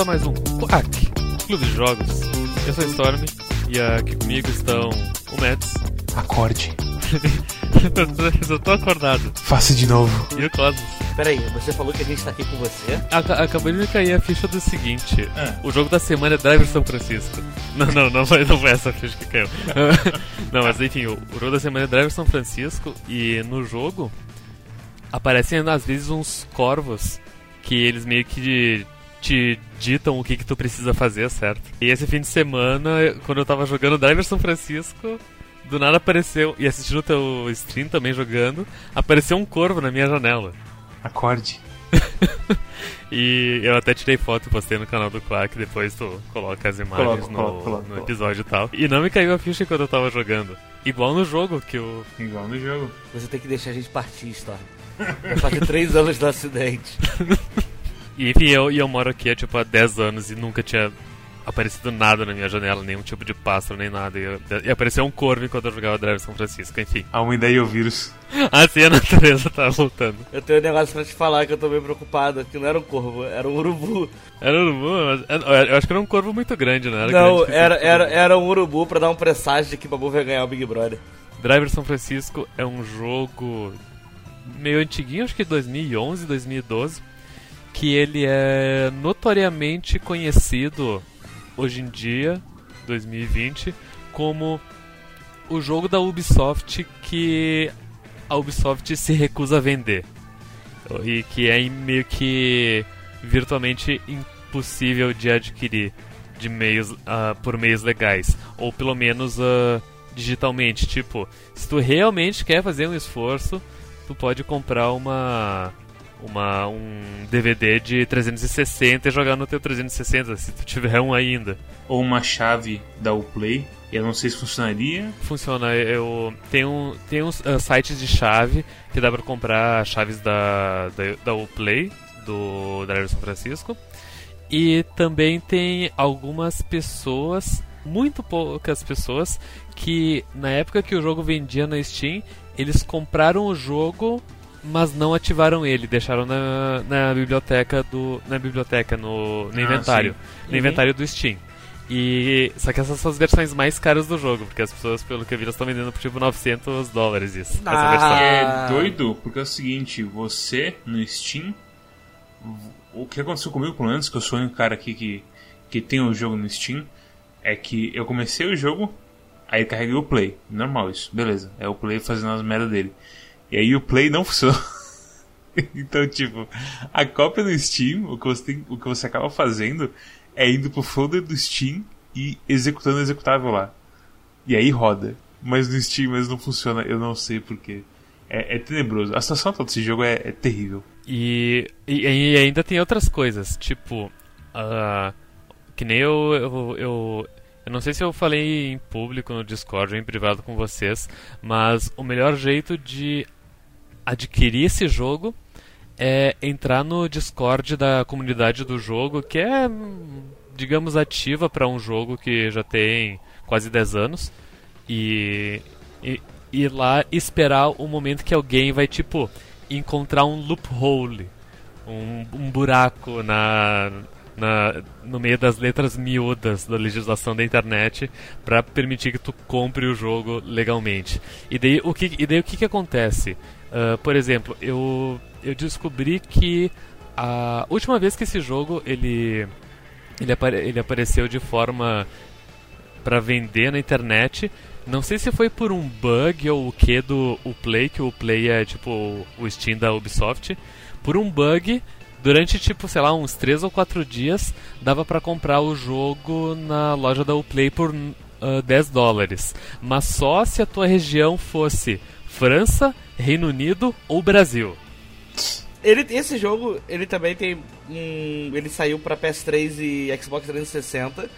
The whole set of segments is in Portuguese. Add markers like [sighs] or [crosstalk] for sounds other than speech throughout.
A mais um Quack, Clube de Jogos. Eu sou o Storm e aqui comigo estão o Mads. Acorde. [laughs] eu tô acordado. Faça de novo. E o Cosmos. Peraí, você falou que a gente tá aqui com você? Aca acabou de me cair a ficha do seguinte: o jogo da semana é Driver São Francisco. Não, não, não foi, não foi essa ficha que caiu. [laughs] não, mas enfim, o, o jogo da semana é Driver São Francisco e no jogo aparecem às vezes uns corvos que eles meio que te ditam o que, que tu precisa fazer, certo? E esse fim de semana, quando eu tava jogando Driver São Francisco, do nada apareceu, e assistindo o teu stream também jogando, apareceu um corvo na minha janela. Acorde. [laughs] e eu até tirei foto e postei no canal do Quack, depois tu coloca as imagens Coloco, no, coloco, coloco, no episódio e tal. E não me caiu a ficha quando eu tava jogando. Igual no jogo que eu. Igual no jogo. Você tem que deixar a gente partir, Storm. Vai fazer três anos do acidente. [laughs] E enfim, eu, e eu moro aqui há tipo há 10 anos e nunca tinha aparecido nada na minha janela, nenhum tipo de pássaro, nem nada. E, eu- e apareceu um corvo enquanto eu jogava Driver São Francisco, enfim. A umidade e o vírus. Assim [laughs] a natureza tá voltando. Eu tenho um negócio pra te falar que eu tô meio preocupado, que não era um corvo, era um urubu. Era um urubu, mas eu acho que era um corvo muito grande, né? Era não, grande, era, era, era um urubu pra dar um presságio de que o Babu vai ganhar o Big Brother. Driver São Francisco é um jogo meio antiguinho, acho que 2011, 2012, que ele é notoriamente conhecido hoje em dia, 2020, como o jogo da Ubisoft que a Ubisoft se recusa a vender. E que é meio que virtualmente impossível de adquirir de meios, ah, por meios legais. Ou pelo menos ah, digitalmente. Tipo, se tu realmente quer fazer um esforço, tu pode comprar uma uma um DVD de 360 e jogar no teu 360, se tu tiver um ainda. Ou uma chave da Uplay. Eu não sei se funcionaria. Funciona, eu tem um tem uns ah, sites de chave que dá pra comprar chaves da da, da Uplay do Driver São Francisco. E também tem algumas pessoas, muito poucas pessoas, que na época que o jogo vendia na Steam, eles compraram o jogo, mas não ativaram ele, deixaram na, na biblioteca do na biblioteca no, no Ah, inventário, no Uhum. inventário do Steam. E só que essas são as versões mais caras do jogo, porque as pessoas, pelo que eu vi, estão vendendo por tipo 900 dólares isso. Essa Ah. versão. É doido, porque é o seguinte, você no Steam. O que aconteceu comigo, pelo menos, que eu sou o único cara aqui que, que tem o jogo no Steam, é que eu comecei o jogo, aí carreguei o play. Normal isso, beleza. É o play fazendo as merdas dele. E aí o play não [laughs] funcionou. então, tipo, a cópia no Steam, o que, você tem, o que você acaba fazendo é indo pro folder do Steam e executando o executável lá. E aí roda. Mas no Steam mas não funciona, eu não sei porquê. É, é tenebroso. A situação toda desse jogo é, é terrível. E, e, e ainda tem outras coisas, tipo. ah, que nem eu, eu, eu. eu não sei se eu falei em público no Discord ou em privado com vocês, mas o melhor jeito de adquirir esse jogo é entrar no Discord da comunidade do jogo, que é, digamos, ativa para um jogo que já tem quase 10 anos. E, e ir lá esperar o momento que alguém vai, tipo, encontrar um loophole, um, um buraco na, na, no meio das letras miúdas da legislação da internet para permitir que tu compre o jogo legalmente. E daí o que, e daí, o que, que acontece? Ah, por exemplo, eu, eu descobri que a última vez que esse jogo ele, ele, apare, ele apareceu de forma para vender na internet. Não sei se foi por um bug ou o que do o Play, que o Play é tipo o Steam da Ubisoft. Por um bug, durante tipo, sei lá, uns 3 ou 4 dias, dava para comprar o jogo na loja da Uplay por ah, 10 dólares. Mas só se a tua região fosse França, Reino Unido ou Brasil. Ele, esse jogo, ele também tem um. Ele saiu pra PS3 e Xbox 360.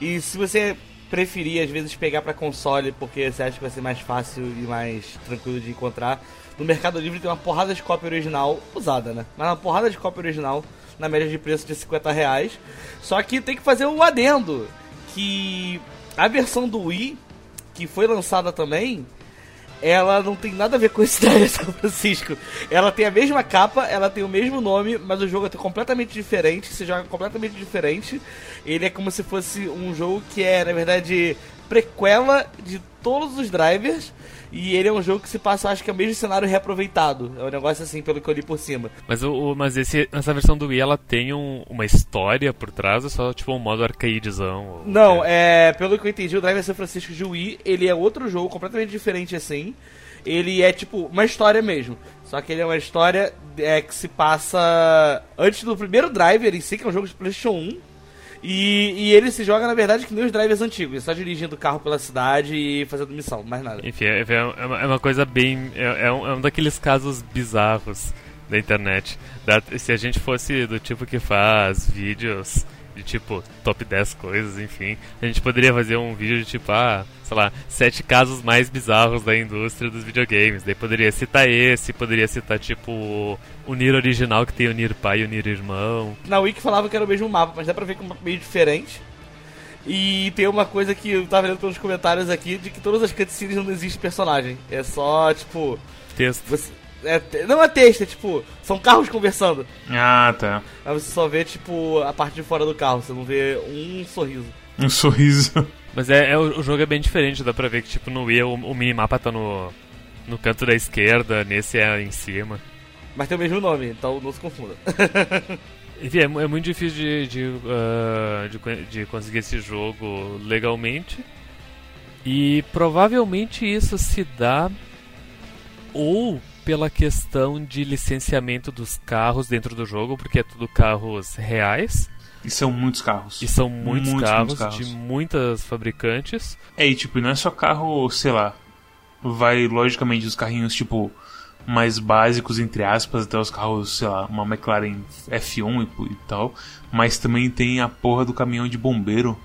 E se você preferir, às vezes, pegar pra console, porque você acha que vai ser mais fácil e mais tranquilo de encontrar, no Mercado Livre tem uma porrada de cópia original, usada, né? Mas uma porrada de cópia original, na média de preço de 50 reais. Só que tem que fazer o adendo, que a versão do Wii, que foi lançada também, ela não tem nada a ver com esse Driver [laughs] São Francisco. Ela tem a mesma capa, ela tem o mesmo nome, mas o jogo é completamente diferente, se joga completamente diferente. Ele é como se fosse um jogo que é, na verdade, prequela de todos os drivers. E ele é um jogo que se passa, acho que é o mesmo cenário reaproveitado. É um negócio assim, pelo que eu li por cima. Mas, o, mas esse, essa versão do Wii, ela tem um, uma história por trás ou só tipo um modo arcaidezão? Não, é? é, pelo que eu entendi, o Driver São Francisco de Wii, ele é outro jogo completamente diferente assim. Ele é tipo uma história mesmo. Só que ele é uma história é, que se passa antes do primeiro Driver em si, que é um jogo de PlayStation 1 e, e, ele se joga, na verdade, que nem os drivers antigos, só dirigindo o carro pela cidade e fazendo missão, mais nada. Enfim, é, é, uma, é uma, coisa bem. É, é, um, é um daqueles casos bizarros da internet. Da, se a gente fosse do tipo que faz vídeos de tipo top 10 coisas, enfim. A gente poderia fazer um vídeo de tipo, ah, sei lá, sete casos mais bizarros da indústria dos videogames. Daí poderia citar esse, poderia citar tipo o Nier original que tem o Nier pai e o Nier irmão. Na Wiki falava que era o mesmo mapa, mas dá pra ver que é um meio diferente. E tem uma coisa que eu tava vendo pelos comentários aqui, de que todas as cutscenes não existe personagem. É só, tipo... Texto. Você é, não é texto, é tipo, são carros conversando. Ah, tá. Aí você só vê, tipo, a parte de fora do carro, você não vê um sorriso. Um sorriso. [laughs] Mas é, é o, jogo é bem diferente, dá pra ver que, tipo, no Wii o, o minimapa tá no, no canto da esquerda, nesse é em cima. Mas tem o mesmo nome, então não se confunda. [laughs] Enfim, é, é, muito difícil de, de, uh, de, de conseguir esse jogo legalmente. E provavelmente isso se dá ou pela questão de licenciamento dos carros dentro do jogo, porque é tudo carros reais. E são muitos carros. E são muitos, muitos, carros, muitos carros, de muitas fabricantes. É, e tipo, não é só carro, sei lá. Vai, logicamente, os carrinhos, tipo, mais básicos, entre aspas, até os carros, sei lá, uma McLaren F1 e, e tal. Mas também tem a porra do caminhão de bombeiro.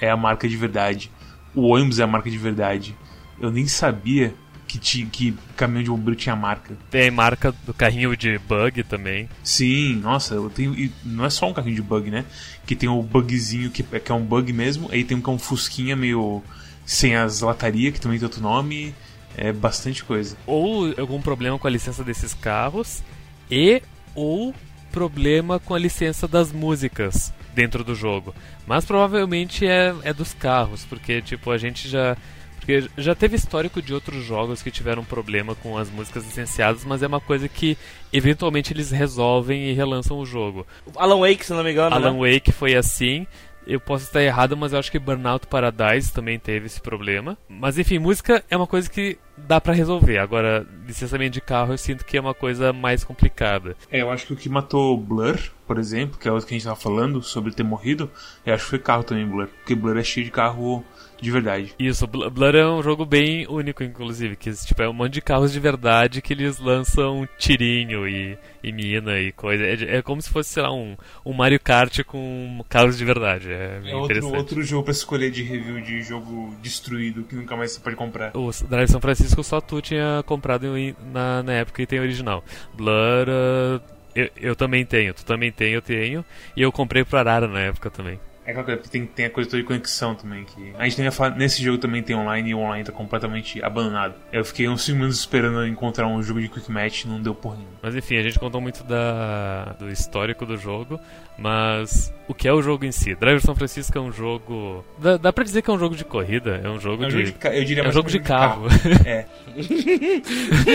É a marca de verdade. O ônibus é a marca de verdade. Eu nem sabia que, tinha, que caminhão de bombeiro tinha marca. Tem marca do carrinho de bug também. Sim, nossa, eu tenho. E não é só um carrinho de bug, né? Que tem o bugzinho que, que é um bug mesmo. Aí tem um que é um Fusquinha meio. sem as latarias, que também tem outro nome. É bastante coisa. Ou algum problema com a licença desses carros. E ou problema com a licença das músicas dentro do jogo. Mas provavelmente é, é dos carros, porque tipo, a gente já porque já teve histórico de outros jogos que tiveram problema com as músicas licenciadas, mas é uma coisa que eventualmente eles resolvem e relançam o jogo. Alan Wake, se não me engano. Alan né? Wake foi assim. Eu posso estar errado, mas eu acho que Burnout Paradise também teve esse problema. Mas enfim, música é uma coisa que dá para resolver. Agora, licenciamento de carro eu sinto que é uma coisa mais complicada. É, eu acho que o que matou Blur, por exemplo, que é o que a gente tava falando sobre ter morrido, eu acho que foi carro também, Blur. Porque Blur é cheio de carro de verdade. Isso, Blur é um jogo bem único, inclusive, que tipo, é um monte de carros de verdade que eles lançam tirinho e, e mina e coisa. É, é como se fosse, sei lá, um, um Mario Kart com carros de verdade. É, é outro, outro jogo pra escolher de review de jogo destruído que nunca mais você pode comprar. O Drive São Francisco só tu tinha comprado na, na época e tem original. Blur. Uh, eu, eu também tenho, tu também tem, eu tenho. E eu comprei pro Arara na época também. É aquela coisa, tem, tem a coisa toda de conexão também. que A gente ia falar, nesse jogo também tem online e o online tá completamente abandonado. Eu fiquei uns 5 minutos esperando encontrar um jogo de quick match não deu por nenhum. Mas enfim, a gente contou muito da, do histórico do jogo, mas o que é o jogo em si? Driver São Francisco é um jogo. Dá, dá pra dizer que é um jogo de corrida? É um jogo é um de. Jogo de eu diria é um jogo de carro. De carro. [laughs] é.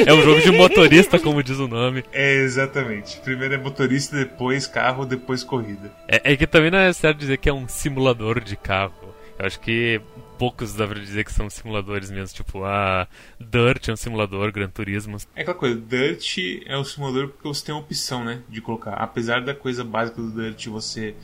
é um jogo de motorista, como diz o nome. É, exatamente. Primeiro é motorista, depois carro, depois corrida. É, é que também não é certo dizer que é um simulador de carro. Eu acho que poucos dá pra dizer que são simuladores mesmo. Tipo, a Dirt é um simulador, Gran Turismo. É aquela coisa, Dirt é um simulador porque você tem a opção, né, de colocar. Apesar da coisa básica do Dirt você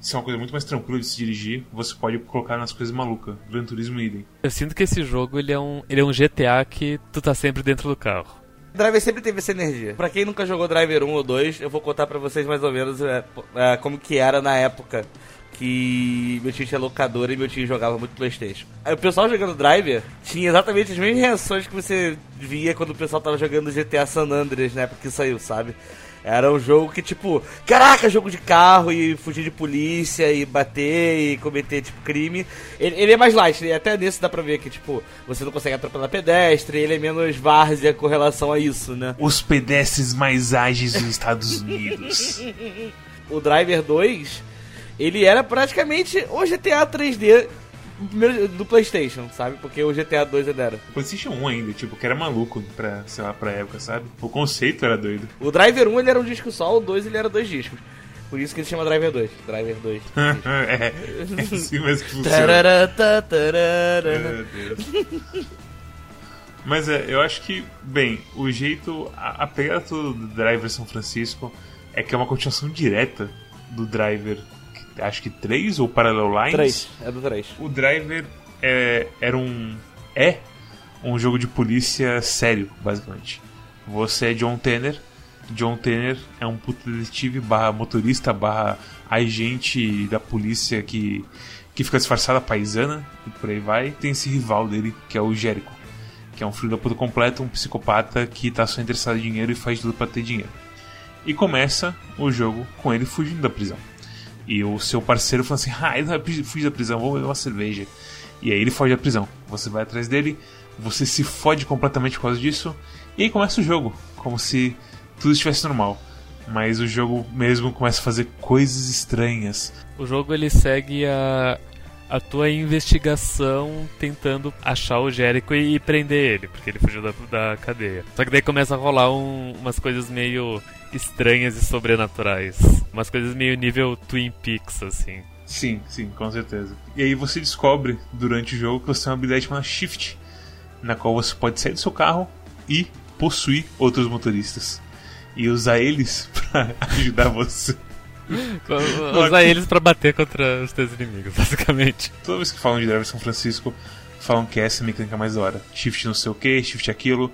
ser uma coisa muito mais tranquila de se dirigir, você pode colocar nas coisas malucas. Gran Turismo idem. Eu sinto que esse jogo ele é um, ele é um GTA que tu tá sempre dentro do carro. Driver sempre teve essa energia. Pra quem nunca jogou Driver 1 ou 2, eu vou contar pra vocês mais ou menos é, é, como que era na época que meu tio tinha locadora e meu tio jogava muito Playstation. Aí o pessoal jogando Driver tinha exatamente as mesmas reações que você via quando o pessoal tava jogando GTA San Andreas na época que saiu, sabe? Era um jogo que, tipo, caraca, jogo de carro e fugir de polícia e bater e cometer, tipo, crime. Ele, ele é mais light, e até nesse dá pra ver que, tipo, você não consegue atropelar pedestre, ele é menos várzea com relação a isso, né? Os pedestres mais ágeis dos Estados Unidos. [laughs] o Driver 2, ele era praticamente o GTA 3D do PlayStation, sabe? Porque o GTA 2 ainda era. O PlayStation 1 ainda, tipo, que era maluco pra, sei lá, pra época, sabe? O conceito era doido. O Driver 1 ele era um disco só, o 2 ele era dois discos. Por isso que ele chama Driver 2. Driver 2. [laughs] é, é assim mesmo que funciona. Meu Deus. Mas é, eu acho que, bem, o jeito. A, a pegada do Driver São Francisco é que é uma continuação direta do Driver acho que 3 ou Parallel Lines. 3, é do 3. O Driver é, era um. É um jogo de polícia sério, basicamente. Você é John Tanner. John Tanner é um puto detetive barra motorista barra agente da polícia que, que fica disfarçada paisana e por aí vai. Tem esse rival dele, que é o Jericho, que é um filho da puta completo, um psicopata que tá só interessado em dinheiro e faz tudo para ter dinheiro. E começa o jogo com ele fugindo da prisão. E o seu parceiro fala assim: Ah, eu fui da prisão, vou beber uma cerveja. E aí ele foge da prisão. Você vai atrás dele, você se fode completamente por causa disso. E aí começa o jogo, como se tudo estivesse normal. Mas o jogo mesmo começa a fazer coisas estranhas. O jogo ele segue a, a tua investigação tentando achar o Jericho e, e prender ele, porque ele fugiu da, da cadeia. Só que daí começa a rolar um, umas coisas meio estranhas e sobrenaturais. Umas coisas meio nível Twin Peaks, assim. Sim, sim, com certeza. E aí você descobre durante o jogo que você tem uma habilidade chamada Shift, na qual você pode sair do seu carro e possuir outros motoristas. E usar eles [laughs] para ajudar você. Usar eles para bater contra os teus inimigos, [laughs] basicamente. Toda vez que falam de Driver São Francisco, falam que essa é a mecânica mais da hora. Shift não sei o que, shift aquilo.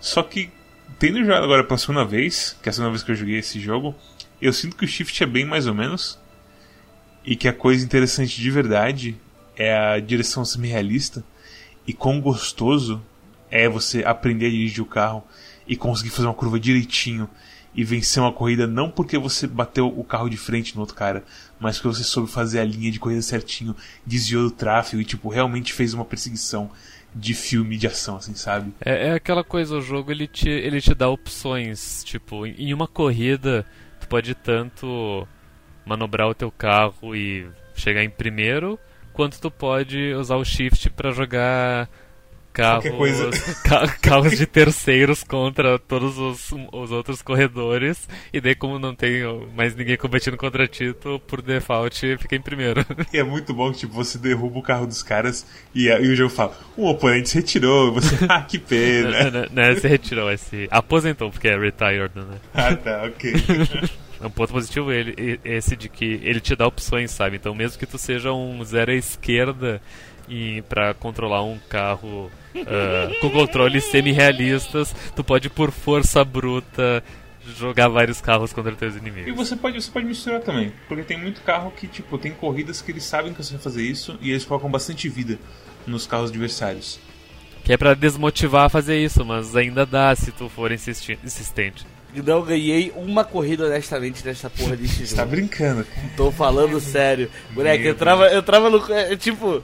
Só que, tendo jogado agora pela segunda vez, que é a segunda vez que eu joguei esse jogo, eu sinto que o shift é bem mais ou menos. E que a coisa interessante de verdade é a direção semi-realista. E quão gostoso é você aprender a dirigir o carro e conseguir fazer uma curva direitinho e vencer uma corrida não porque você bateu o carro de frente no outro cara, mas porque você soube fazer a linha de corrida certinho, desviou do tráfego e tipo realmente fez uma perseguição de filme de ação, assim, sabe? É, é aquela coisa, o jogo ele te, ele te dá opções, tipo, em uma corrida tu pode tanto manobrar o teu carro e chegar em primeiro, quanto tu pode usar o shift para jogar carros, [laughs] carros de terceiros contra todos os, os outros corredores. E daí, como não tem mais ninguém competindo contra ti, tu, por default, fica em primeiro. [laughs] E é muito bom que tipo, você derruba o carro dos caras e, e o jogo fala: um oponente se retirou. [laughs] Você, ah, que pena. não, não, não, se retirou, é se aposentou, porque é retired, né? Ah, tá, ok. um ponto positivo ele, esse de que ele te dá opções, sabe? Então, mesmo que tu seja um zero à esquerda e para controlar um carro uh, com controles semi-realistas, tu pode por força bruta jogar vários carros contra teus inimigos. E você pode, você pode misturar também, porque tem muito carro que tipo tem corridas que eles sabem que você vai fazer isso e eles colocam bastante vida nos carros adversários. Que é para desmotivar a fazer isso, mas ainda dá se tu for insistente. Não ganhei uma corrida honestamente nessa porra desse jogo. [laughs] Você tá brincando, cara. Tô falando sério. Moleque, eu trava, eu trava no. É, tipo.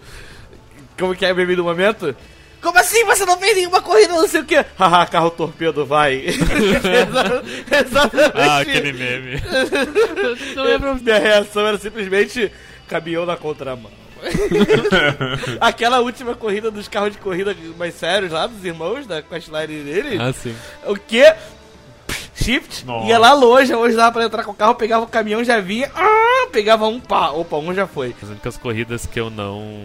Como que é bebê do momento? Como assim você não fez nenhuma corrida, não sei o que? Haha, carro torpedo, vai. [laughs] Exatamente. Ah, aquele meme. [laughs] não lembro. Minha reação era simplesmente caminhão na contramão. [laughs] Aquela última corrida dos carros de corrida mais sérios lá, dos irmãos da questline dele. Ah, sim. O que? Shift, Nossa. ia lá longe, hoje dava pra entrar com o carro, pegava o caminhão, já vinha, ah, pegava um pá, opa, um já foi. As únicas corridas que eu não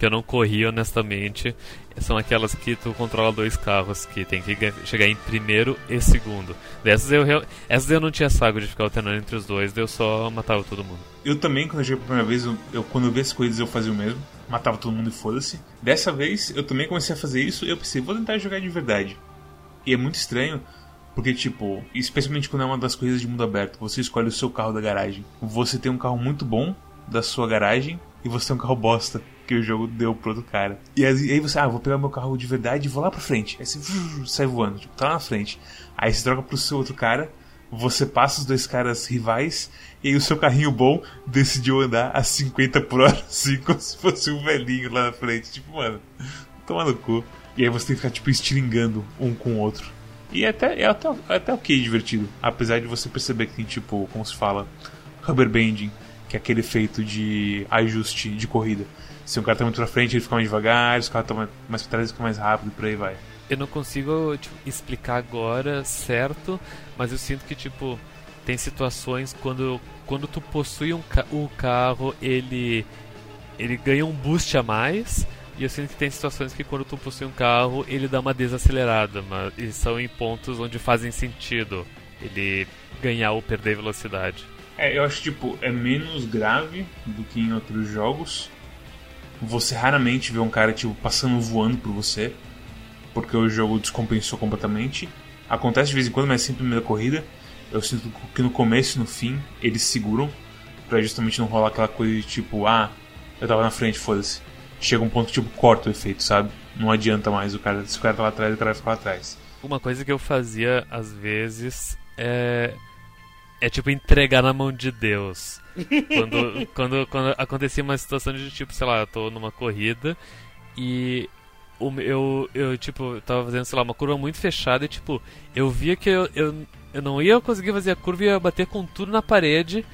que eu não corri honestamente são aquelas que tu controla dois carros que tem que chegar em primeiro e segundo. Dessas eu, essas eu não tinha saco de ficar alternando entre os dois, eu só matava todo mundo. Eu também, quando eu cheguei pela primeira vez, eu, eu, quando eu vi as coisas eu fazia o mesmo, matava todo mundo e foda-se. Dessa vez eu também comecei a fazer isso eu pensei, vou tentar jogar de verdade. E é muito estranho, porque, tipo, especialmente quando é uma das coisas de mundo aberto, você escolhe o seu carro da garagem. Você tem um carro muito bom da sua garagem e você tem um carro bosta que o jogo deu pro outro cara. E aí você, ah, vou pegar meu carro de verdade e vou lá pra frente. Aí você sai voando, tipo, tá lá na frente. Aí você troca pro seu outro cara, você passa os dois caras rivais e aí o seu carrinho bom decidiu andar a 50 por hora, [laughs] assim, como se fosse um velhinho lá na frente. Tipo, mano, toma no cu. E aí você tem que ficar, tipo, estilingando um com o outro. E é até, é até, é até ok divertido. Apesar de você perceber que tem, tipo, como se fala, rubber banding, que é aquele efeito de ajuste de corrida. Se um cara tá muito pra frente, ele fica mais devagar, se o cara tá mais pra trás, ele fica mais rápido, por aí vai. Eu não consigo tipo, explicar agora certo, mas eu sinto que, tipo, tem situações quando, quando tu possui um ca o carro, ele, ele ganha um boost a mais. E eu sinto que tem situações que quando tu possui um carro, ele dá uma desacelerada, mas e são em pontos onde fazem sentido ele ganhar ou perder velocidade. É, eu acho tipo, é menos grave do que em outros jogos. Você raramente vê um cara tipo passando voando por você, porque o jogo descompensou completamente. Acontece de vez em quando, mas sempre meio da corrida. Eu sinto que no começo e no fim eles seguram para justamente não rolar aquela coisa de tipo, ah, eu tava na frente, foda-se. Chega um ponto que tipo corta o efeito, sabe? Não adianta mais o cara, se o cara tá lá atrás, o cara vai ficar lá atrás. Uma coisa que eu fazia às vezes é é tipo entregar na mão de Deus. Quando, quando, quando acontecia uma situação de tipo, sei lá, eu tô numa corrida e eu, eu, tipo, tava fazendo, sei lá, uma curva muito fechada e, tipo, eu via que eu, eu, eu não ia conseguir fazer a curva e ia bater com tudo na parede.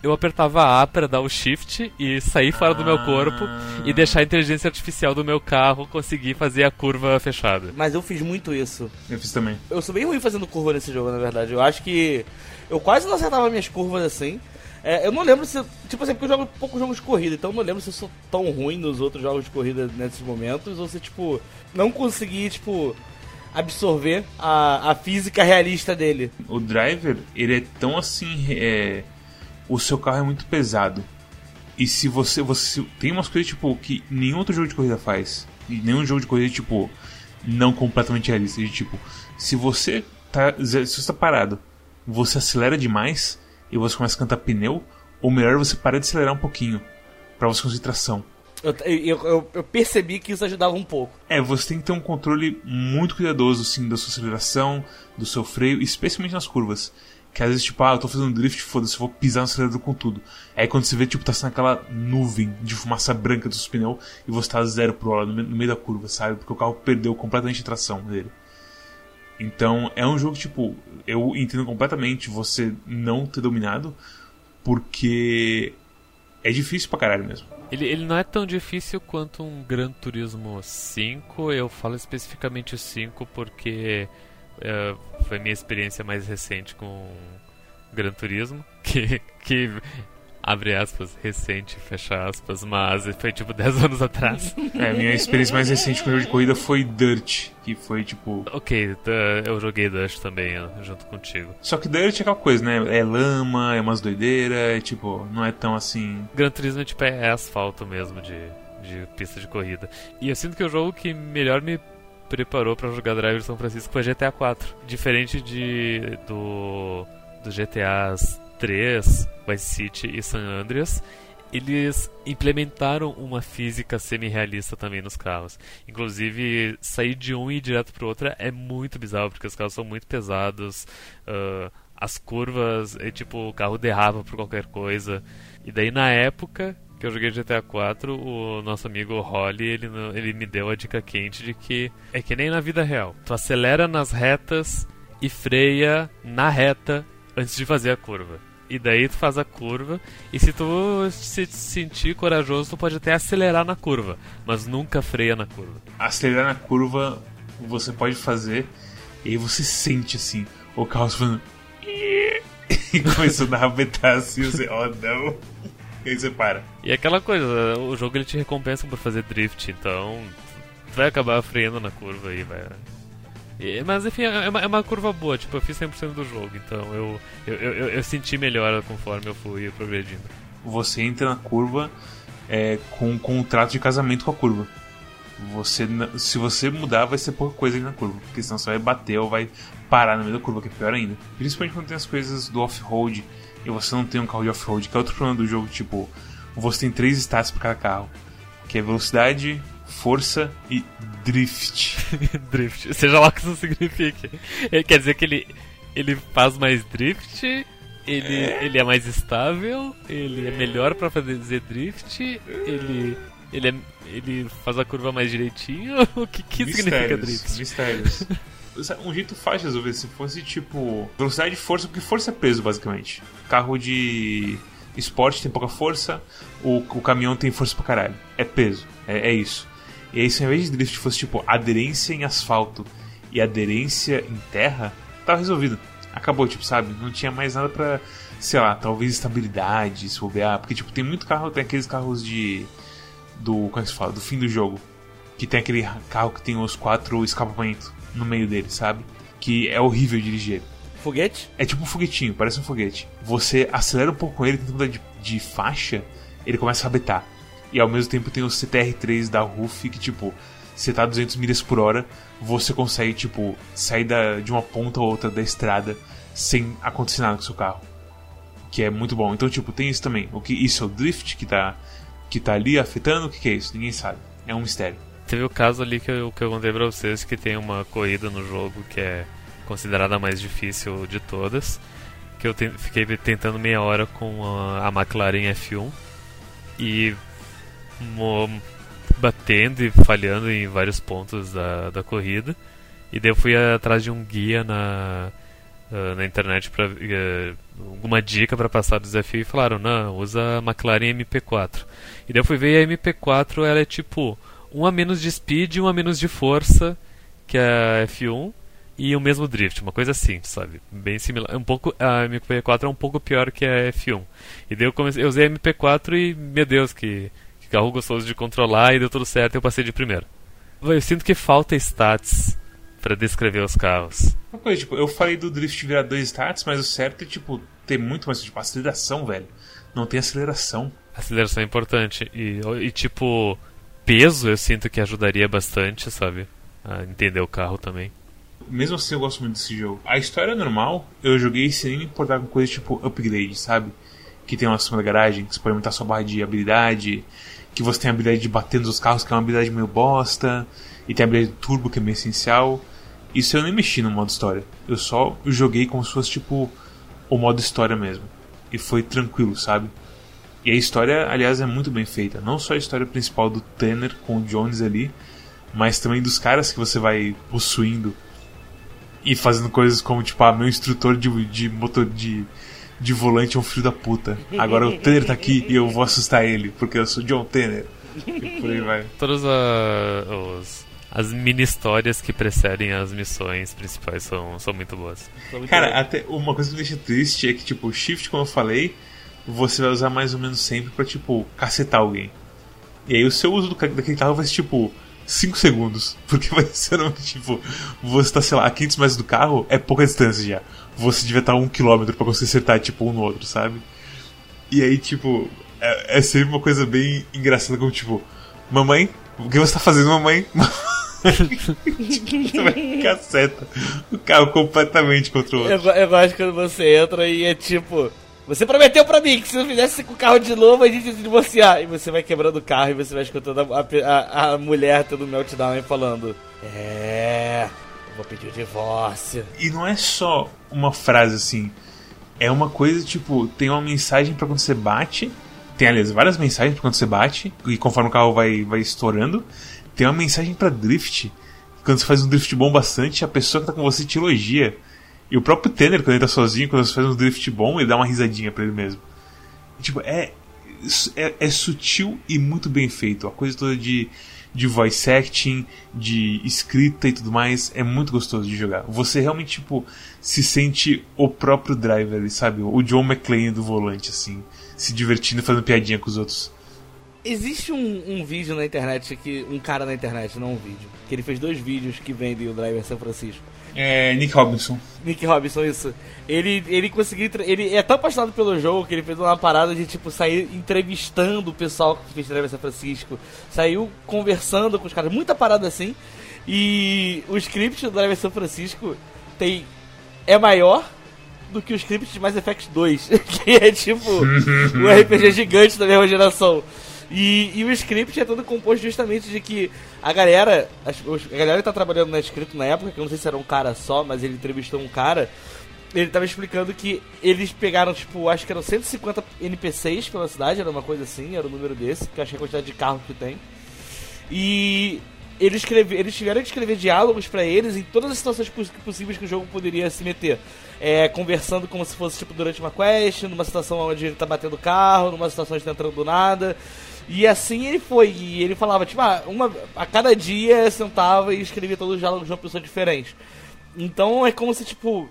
Eu apertava A para dar o shift e sair fora do meu corpo e deixar a inteligência artificial do meu carro conseguir fazer a curva fechada. Mas eu fiz muito isso. Eu fiz também. Eu sou bem ruim fazendo curva nesse jogo, na verdade. Eu acho que eu quase não acertava minhas curvas assim. É, eu não lembro se. Tipo assim, porque eu jogo poucos jogos de corrida, então eu não lembro se eu sou tão ruim nos outros jogos de corrida nesses momentos, ou se, tipo, não consegui, tipo, absorver a, a física realista dele. O driver, ele é tão assim. É... O seu carro é muito pesado. E se você. você Tem umas coisas, tipo, que nenhum outro jogo de corrida faz. E nenhum jogo de corrida, tipo, não completamente realista. De, tipo, se você tá. Se você tá parado, você acelera demais e você começa a cantar pneu, ou melhor você para de acelerar um pouquinho para você conseguir tração. Eu, eu, eu, percebi que isso ajudava um pouco. É, você tem que ter um controle muito cuidadoso, assim, da sua aceleração, do seu freio, especialmente nas curvas. Que às vezes, tipo, ah, eu tô fazendo drift, foda-se, vou pisar no acelerador com tudo. Aí quando você vê, tipo, tá sendo aquela nuvem de fumaça branca dos pneus e você tá zero pro hora no meio da curva, sabe? Porque o carro perdeu completamente a tração dele. Então é um jogo tipo, eu entendo completamente você não ter dominado, porque é difícil pra caralho mesmo. Ele, ele não é tão difícil quanto um Gran Turismo 5, eu falo especificamente o 5 porque é, foi minha experiência mais recente com Gran Turismo, [laughs] que, que abre aspas, recente, fecha aspas, mas foi tipo [laughs] 10 anos atrás. É, minha experiência mais recente com o jogo de corrida foi Dirt, que foi tipo. Ok, eu joguei Dirt também junto contigo. Só que Dirt é aquela coisa, né? É lama, é umas doideiras, é tipo, não é tão assim. Gran Turismo tipo, é asfalto mesmo de, de pista de corrida. E eu sinto que o jogo que melhor me preparou para jogar Driver São Francisco foi GTA 4. Diferente de do, do GTAs 3, Vice City e San Andreas, eles implementaram uma física semi-realista também nos carros. Inclusive, sair de um e ir direto para o outro é muito bizarro, porque os carros são muito pesados, uh, as curvas, é, tipo, o carro derrapa por qualquer coisa. E daí, na época que eu joguei GTA 4, o nosso amigo Holly, ele, ele me deu a dica quente de que é que nem na vida real. Tu acelera nas retas e freia na reta antes de fazer a curva. E daí tu faz a curva. E se tu se sentir corajoso, tu pode até acelerar na curva. Mas nunca freia na curva. Acelerar na curva você pode fazer. E aí você sente assim o carro falando. [laughs] E começando a rabetar assim, você, oh não. E aí você para. E aquela coisa, o jogo ele te recompensa por fazer drift, então tu vai acabar freando na curva e vai mas enfim, é, é uma, é uma, curva boa, tipo, eu fiz 100% do jogo, então eu, eu, eu, eu, senti melhor conforme eu fui progredindo. Você entra na curva é, com um contrato de casamento com a curva. Você, se você mudar, vai ser pouca coisa ali na curva, porque senão você vai bater ou vai parar no meio da curva, que é pior ainda. Principalmente quando tem as coisas do off-road e você não tem um carro de off-road, que é outro problema do jogo, tipo, você tem três stats para cada carro, que é velocidade, força e drift. [laughs] drift, seja lá o que isso signifique. Quer dizer que ele, ele faz mais drift, ele é, ele é mais estável, ele é melhor para fazer drift, ele ele, é, ele faz a curva mais direitinho. [laughs] o que, que significa drift? Mistérios. [laughs] um jeito fácil de resolver se fosse tipo velocidade e força, porque força é peso basicamente. Carro de esporte tem pouca força, o, o caminhão tem força pra caralho. É peso, é, é isso. E aí, se ao invés de drift fosse tipo aderência em asfalto e aderência em terra, tava resolvido. Acabou, tipo, sabe? Não tinha mais nada pra, sei lá, talvez estabilidade, se bobear. Porque, tipo, tem muito carro, tem aqueles carros de. Do. Como é que se fala? Do fim do jogo. Que tem aquele carro que tem os quatro escapamentos no meio dele, sabe? Que é horrível dirigir. Foguete? É tipo um foguetinho, parece um foguete. Você acelera um pouco com ele, tenta mudar de, de faixa, ele começa a rabetar. E ao mesmo tempo tem o CTR3 da RUF que, tipo, você tá a 200 milhas por hora, você consegue, tipo, sair da, de uma ponta a outra da estrada sem acontecer nada com o seu carro. Que é muito bom. Então, tipo, tem isso também. O que Isso é o drift que tá, que tá ali afetando? O que, que é isso? Ninguém sabe. É um mistério. Teve o caso ali que eu, que eu contei pra vocês que tem uma corrida no jogo que é considerada a mais difícil de todas. Que eu te, fiquei tentando meia hora com a, a McLaren F1 e batendo e falhando em vários pontos da, da corrida. E daí eu fui atrás de um guia na, uh, na internet para eh, alguma dica para passar o desafio e falaram: "Não, usa a McLaren MP4". E daí eu fui ver a MP4, ela é tipo um a menos de speed e um a menos de força que a F1 e o mesmo drift, uma coisa assim, sabe? Bem similar. Um pouco, a MP4 é um pouco pior que a F1. E daí eu, comecei, eu usei a MP4 e, meu Deus, que, que carro gostoso de controlar e deu tudo certo e eu passei de primeiro. Eu sinto que falta stats para descrever os carros. Uma coisa, tipo, eu falei do drift virar dois stats, mas o certo é, tipo, ter muito mais, tipo, aceleração, velho. Não tem aceleração. Aceleração é importante. E, e tipo, peso eu sinto que ajudaria bastante, sabe? A entender o carro também mesmo assim eu gosto muito desse jogo. A história é normal, eu joguei sem me importar com coisas tipo upgrade, sabe? Que tem uma cima da garagem, que você pode aumentar sua barra de habilidade, que você tem a habilidade de bater nos carros, que é uma habilidade meio bosta, e tem a habilidade de turbo, que é meio essencial. Isso eu nem mexi no modo história. Eu só joguei como se fosse tipo o modo história mesmo. E foi tranquilo, sabe? E a história, aliás, é muito bem feita. Não só a história principal do Tanner com o Jones ali, mas também dos caras que você vai possuindo e fazendo coisas como, tipo, ah, meu instrutor de, de motor de, de volante é um filho da puta. Agora o Tanner tá aqui e eu vou assustar ele, porque eu sou John Tanner. E por aí vai. Todas a, os, as mini histórias que precedem as missões principais são, são muito boas. Cara, até uma coisa que me deixa triste é que, tipo, o shift, como eu falei, você vai usar mais ou menos sempre pra, tipo, cacetar alguém. E aí o seu uso do, daquele carro vai ser, tipo, 5 segundos. Porque vai ser, tipo, você tá, sei lá, a 500 metros do carro, é pouca distância já. Você devia estar a 1 km pra conseguir acertar, tipo, um no outro, sabe? E aí, tipo, é, é sempre uma coisa bem engraçada, como, tipo, mamãe, o que você tá fazendo, mamãe? [laughs] Caceta. O carro completamente contra o outro. Eu, eu gosto quando você entra e é tipo você prometeu pra mim que se eu fizesse com o carro de novo, a gente ia se divorciar. E você vai quebrando o carro e você vai escutando a, a, a mulher tendo meltdown e falando: É, eu vou pedir o divórcio. E não é só uma frase assim. É uma coisa tipo: tem uma mensagem para quando você bate. Tem, aliás, várias mensagens pra quando você bate. E conforme o carro vai, vai estourando. Tem uma mensagem para drift. Quando você faz um drift bom bastante, a pessoa que tá com você te elogia. E o próprio Tanner, quando ele tá sozinho, quando você faz um drift bom, ele dá uma risadinha pra ele mesmo. E, tipo, é, é, é, sutil e muito bem feito. A coisa toda de, de voice acting, de escrita e tudo mais, é muito gostoso de jogar. Você realmente, tipo, se sente o próprio driver, sabe? O John McClane do volante, assim, se divertindo fazendo piadinha com os outros. Existe um, um, vídeo na internet que. Um cara na internet, não um vídeo. Que ele fez dois vídeos que vendem o Driver São Francisco. É, Nick Robinson. Nick Robinson, isso. Ele, ele conseguiu. Ele é tão apaixonado pelo jogo que ele fez uma parada de tipo sair entrevistando o pessoal que fez Driver São Francisco. Saiu conversando com os caras, muita parada assim. E o script do Driver São Francisco tem. é maior do que o script de Mass Effect 2, [laughs] que é tipo [laughs] um RPG gigante da mesma geração. E, e o script é todo composto justamente de que a galera, a, a galera que tá trabalhando na script na época, que eu não sei se era um cara só, mas ele entrevistou um cara, ele tava explicando que eles pegaram, tipo, acho que eram 150 NPCs pela cidade, era uma coisa assim, era o número desse, que eu achei a quantidade de carro que tem. E eles, escreve, eles tiveram que escrever diálogos para eles em todas as situações possíveis que o jogo poderia se meter. É, conversando como se fosse tipo durante uma quest, numa situação onde ele tá batendo carro, numa situação onde tá entrando do nada. E assim ele foi. E ele falava, tipo, ah, uma, a cada dia sentava e escrevia todos os diálogos de uma pessoa diferente. Então é como se, tipo,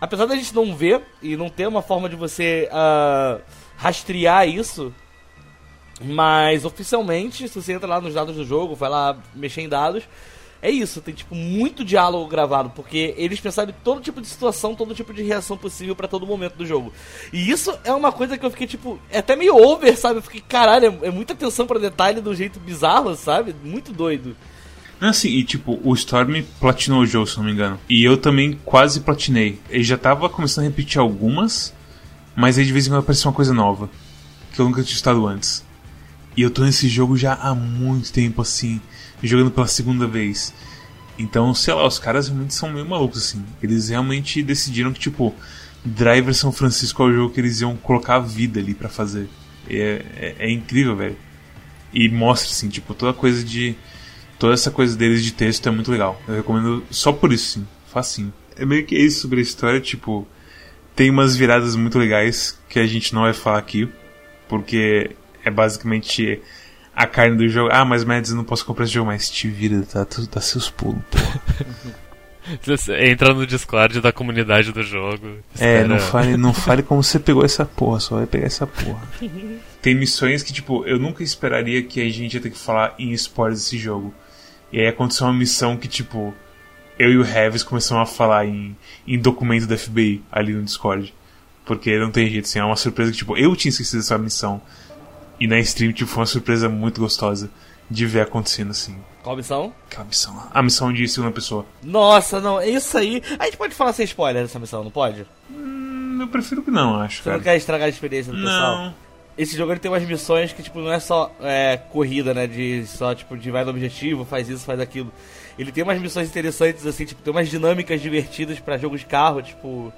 apesar da gente não ver e não ter uma forma de você uh, rastrear isso, mas oficialmente, se você entra lá nos dados do jogo, vai lá mexer em dados, é isso, tem tipo muito diálogo gravado, porque eles pensaram em todo tipo de situação, todo tipo de reação possível para todo momento do jogo. E isso é uma coisa que eu fiquei tipo, é até meio over, sabe? Eu fiquei, caralho, é, é muita atenção para detalhe do jeito bizarro, sabe? Muito doido. Assim, e tipo, o Storm platinou o jogo, se não me engano. E eu também quase platinei. Ele já tava começando a repetir algumas, mas aí de vez em quando aparecia uma coisa nova. Que eu nunca tinha estado antes. E eu tô nesse jogo já há muito tempo, assim, jogando pela segunda vez. Então, sei lá, os caras realmente são meio malucos, assim. Eles realmente decidiram que, tipo, Driver São Francisco é o jogo que eles iam colocar a vida ali para fazer. É, é, é, incrível, velho. E mostra, assim, tipo, toda coisa de. Toda essa coisa deles de texto é muito legal. Eu recomendo só por isso, sim. Facinho. É meio que isso sobre a história, tipo. Tem umas viradas muito legais que a gente não vai falar aqui. Porque é basicamente a carne do jogo. Ah, mas Mads, eu não posso comprar esse jogo, mas te vira, tá, tudo tá seus pulos, [laughs] Entra no Discord da comunidade do jogo. É, não fale, não [laughs] fale como você pegou essa porra, só vai pegar essa porra. [laughs] Tem missões que, tipo, eu nunca esperaria que a gente ia ter que falar em spoilers desse jogo. E aí aconteceu uma missão que, tipo, eu e o Heavis começamos a falar em, em documento da FBI ali no Discord. Porque não tem jeito, assim, é uma surpresa que, tipo, eu tinha esquecido dessa missão. E na stream, tipo, foi uma surpresa muito gostosa de ver acontecendo assim. Qual missão? Aquela missão A missão de segunda pessoa. Nossa, não, isso aí. A gente pode falar sem spoiler dessa missão, não pode? Hum, eu prefiro que não, acho. Você cara. não quer estragar a experiência do não. pessoal? Esse jogo ele tem umas missões que, tipo, não é só é, corrida, né? De só, tipo, de vai no objetivo, faz isso, faz aquilo. Ele tem umas missões interessantes, assim, tipo, tem umas dinâmicas divertidas para jogos de carro, tipo.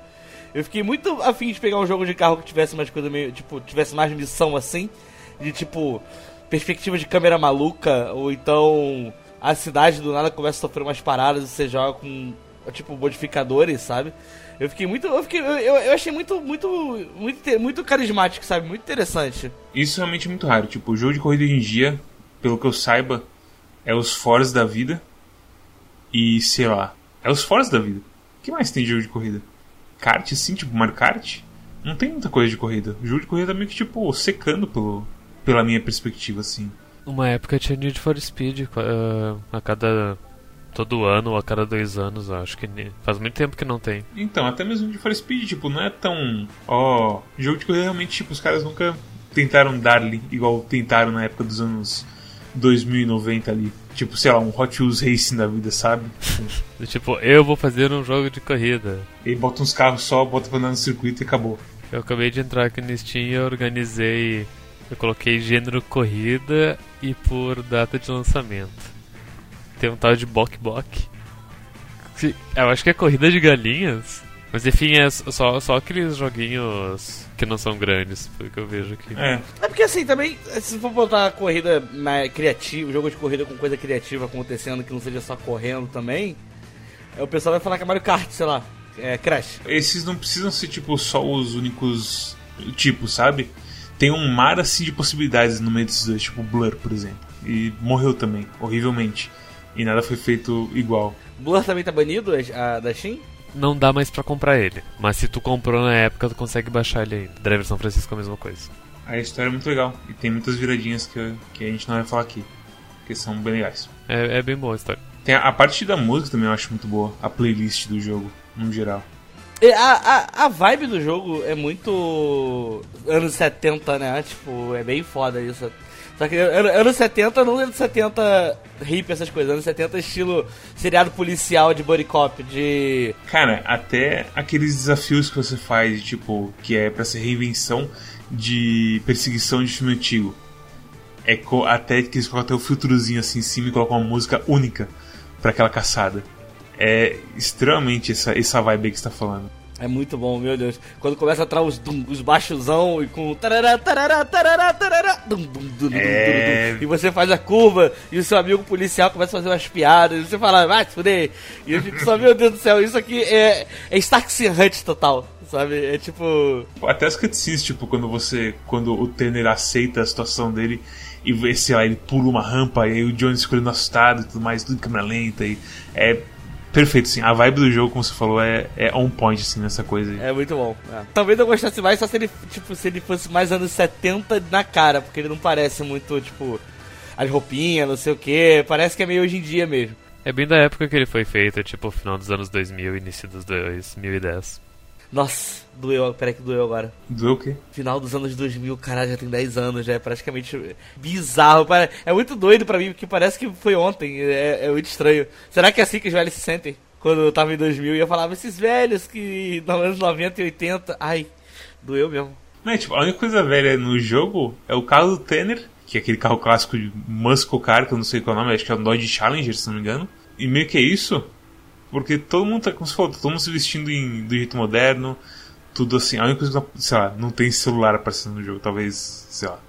Eu fiquei muito afim de pegar um jogo de carro que tivesse umas coisas meio. Tipo, tivesse mais missão assim de tipo perspectiva de câmera maluca, ou então a cidade do nada começa a sofrer umas paradas e você joga com tipo modificadores, sabe? Eu fiquei muito. Eu, fiquei, eu, eu achei muito, muito, muito, muito carismático, sabe? Muito interessante. Isso é realmente muito raro. Tipo, o jogo de corrida hoje em dia, pelo que eu saiba, é os Forza da vida. E sei lá. É os Forza da vida. O que mais tem de jogo de corrida? Kart, assim, tipo Mario Kart? Não tem muita coisa de corrida. O jogo de corrida tá meio que, tipo, secando pelo, pela minha perspectiva, assim. Uma época tinha Need for Speed uh, a cada. todo ano ou a cada dois anos, acho que faz muito tempo que não tem. Então, até mesmo Need for Speed, tipo, não é tão. Ó. Oh, jogo de corrida realmente, tipo, os caras nunca tentaram dar-lhe igual tentaram na época dos anos 2090 ali. Tipo, sei lá, um Hot Wheels Racing da vida, sabe? [laughs] tipo, eu vou fazer um jogo de corrida. E bota uns carros só, bota pra andar no circuito e acabou. Eu acabei de entrar aqui no Steam e organizei eu coloquei gênero corrida e por data de lançamento. Tem um tal de Bok Bok. Eu acho que é corrida de galinhas. Mas enfim, é só, só aqueles joguinhos que não são grandes, foi o que eu vejo aqui. É. é porque assim, também, se for botar corrida criativa, jogo de corrida com coisa criativa acontecendo que não seja só correndo também, o pessoal vai falar que é Mario Kart, sei lá, é Crash. Esses não precisam ser, tipo, só os únicos tipos, sabe? Tem um mar assim de possibilidades no meio desses dois, tipo Blur, por exemplo. E morreu também, horrivelmente. E nada foi feito igual. Blur também tá banido, a, da Steam? Não dá mais para comprar ele. Mas se tu comprou na época, tu consegue baixar ele ainda. Driver São Francisco é a mesma coisa. A história é muito legal. E tem muitas viradinhas que, que a gente não vai falar aqui. Que são bem legais. É, é bem boa a história. Tem a, a parte da música também eu acho muito boa. A playlist do jogo, no geral. A, a, a vibe do jogo é muito anos 70, né? Tipo, é bem foda isso. Só que anos 70, não anos 70 hip, essas coisas. Anos 70 estilo seriado policial de body cop, de... Cara, até aqueles desafios que você faz, tipo, que é pra ser reinvenção de perseguição de filme antigo. É até que eles colocam até o filtrozinho assim em cima e colocam uma música única para aquela caçada é extremamente essa, essa vibe que você tá falando. É muito bom, meu Deus. Quando começa a entrar os, dum, os baixozão e com. Tarará, tarará, tarará, tarará, dum, dum, É. e você faz a curva e o seu amigo policial começa a fazer umas piadas e você fala, vai se fuder. E eu fico só, meu Deus do céu, isso aqui é, é Stark Hunt total, sabe? É tipo. Até as cutscenes, tipo, quando você. Quando o Tanner aceita a situação dele e vê, sei lá, ele pula uma rampa e aí o Johnny escolhendo assustado e tudo mais, tudo em câmera lenta e. É perfeito, assim. A vibe do jogo, como você falou, é, é on point, assim, nessa coisa aí. É muito bom. é. Talvez eu gostasse mais só se ele, tipo, se ele fosse mais anos 70 na cara, porque ele não parece muito, tipo, as roupinhas, não sei o que. Parece que é meio hoje em dia mesmo. É bem da época que ele foi feito, tipo final dos anos 2000, início dos 2010. Nossa, doeu, peraí que doeu agora. Doeu o quê? Final dos anos 2000, caralho, já tem 10 anos, já é praticamente bizarro. É muito doido pra mim, porque parece que foi ontem, é, é muito estranho. Será que é assim que os velhos se sentem? Quando eu tava em 2000 e eu falava, esses velhos que nos anos 90 e 80, ai, doeu mesmo. Não, é, tipo, a única coisa velha no jogo é o carro do Tanner, que é aquele carro clássico de Muscle Car, que eu não sei qual é o nome, acho que é o Dodge Challenger, se não me engano. E meio que é isso, porque todo mundo tá, como você falou, todo mundo se vestindo em, do jeito moderno, tudo assim. A única coisa que, sei lá, não tem celular aparecendo no jogo, talvez, sei lá.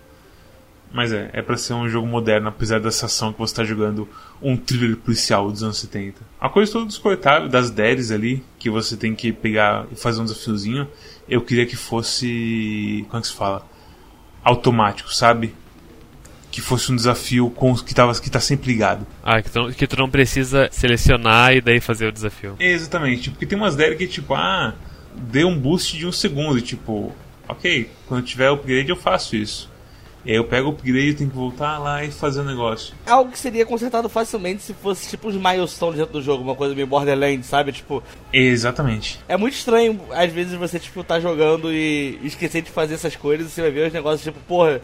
Mas é, é pra ser um jogo moderno, apesar dessa ação que você tá jogando um thriller policial dos anos 70. A coisa toda dos coletáveis, das DERs ali, que você tem que pegar e fazer um desafiozinho, eu queria que fosse. Como é que se fala? Automático, sabe? Que fosse um desafio com que, tava, que tá sempre ligado. Ah, que tu, que tu não precisa selecionar e daí fazer o desafio. Exatamente, porque tem umas DER que tipo, ah, dê um boost de um segundo, e, tipo, ok, quando tiver o upgrade eu faço isso. E aí eu pego o upgrade e tenho que voltar lá e fazer o negócio. Algo que seria consertado facilmente se fosse tipo os milestones dentro do jogo, uma coisa meio Borderlands, sabe? Tipo, Exatamente. é muito estranho às vezes você tipo tá jogando e esquecer de fazer essas coisas e você vai ver os negócios tipo, porra,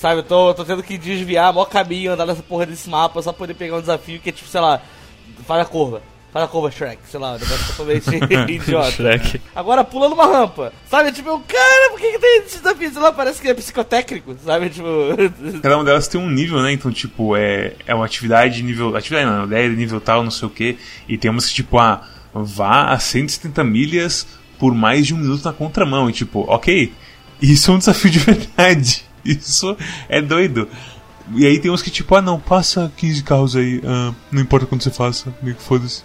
sabe, eu tô, tô tendo que desviar maior caminho, andar nessa porra desse mapa só pra poder pegar um desafio que é tipo, sei lá, faz a curva. Faz a curva Shrek, sei lá, um negócio totalmente [laughs] idiota. Shrek. Agora pula numa rampa. Sabe, tipo, cara, por que, que tem esse desafio? Sei lá, parece que é psicotécnico, sabe? Tipo. [laughs] Cada uma delas tem um nível, né? Então, tipo, é, é uma atividade nível. Atividade não, ideia nível tal, não sei o que. E temos que, tipo, ah, vá a 170 milhas por mais de um minuto na contramão. E tipo, ok, isso é um desafio de verdade. [laughs] Isso é doido. E aí tem uns que, tipo, ah não, passa 15 carros aí, ah, não importa quando você faça, meio que foda-se.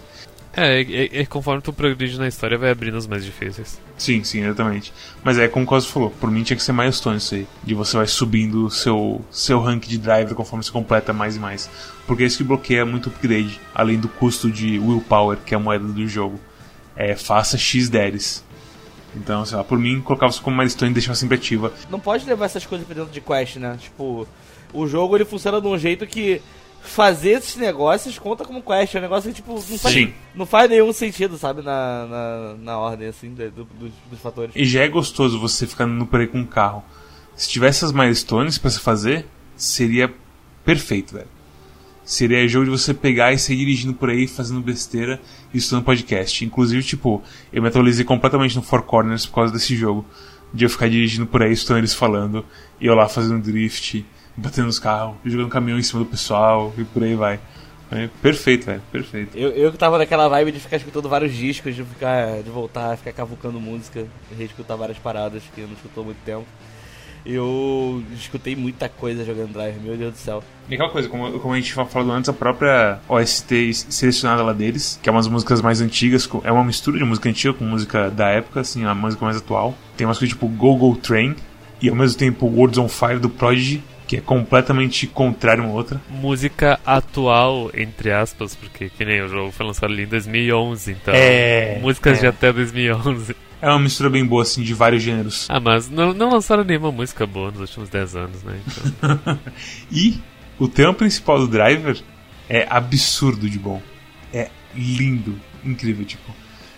É, é, é, conforme tu progride na história, vai abrindo os mais difíceis. Sim, sim, exatamente. Mas é como o Cosmo falou, por mim tinha que ser milestone isso aí. De você vai subindo o seu, seu rank de driver conforme você completa mais e mais. Porque é isso que bloqueia muito o upgrade, além do custo de willpower, que é a moeda do jogo. É, faça X deres. Então, sei lá, por mim, colocava isso como milestone e deixava sempre ativa. não pode levar essas coisas pra dentro de quest, né? Tipo, o jogo ele funciona de um jeito que fazer esses negócios conta como quest. É um negócio que, tipo, não faz, Sim. não faz nenhum sentido, sabe? Na, na, na ordem, assim, do- do- dos, fatores. E já é gostoso você ficar no aí com um carro. Se tivesse as milestones pra você fazer, seria perfeito, velho. Seria jogo de você pegar e sair dirigindo por aí, fazendo besteira e estudando podcast. Inclusive, tipo, eu me atualizei completamente no Four Corners por causa desse jogo. De eu ficar dirigindo por aí, escutando eles falando, e eu lá fazendo drift, batendo nos carros, jogando caminhão em cima do pessoal, e por aí vai. É perfeito, velho, perfeito. Eu, eu que tava naquela vibe de ficar escutando vários discos, de ficar. de voltar, ficar cavucando música, reescutar várias paradas que eu não escutou muito tempo. Eu escutei muita coisa jogando Drive, meu Deus do céu. E aquela coisa, como, como a gente falou antes, a própria OST selecionada lá deles, que é umas músicas mais antigas, é uma mistura de música antiga com música da época, assim, a música mais atual. Tem umas coisas tipo Go Go Train, e ao mesmo tempo Words on Fire do Prodigy, que é completamente contrário uma outra. Música atual, entre aspas, porque que nem o jogo foi lançado ali em 2011, então. É, Músicas é. de até 2011. É uma mistura bem boa, assim, de vários gêneros. Ah, mas não, não lançaram nenhuma música boa nos últimos 10 anos, né? Então, [laughs] E o tema principal do Driver é absurdo de bom. É lindo, incrível, tipo.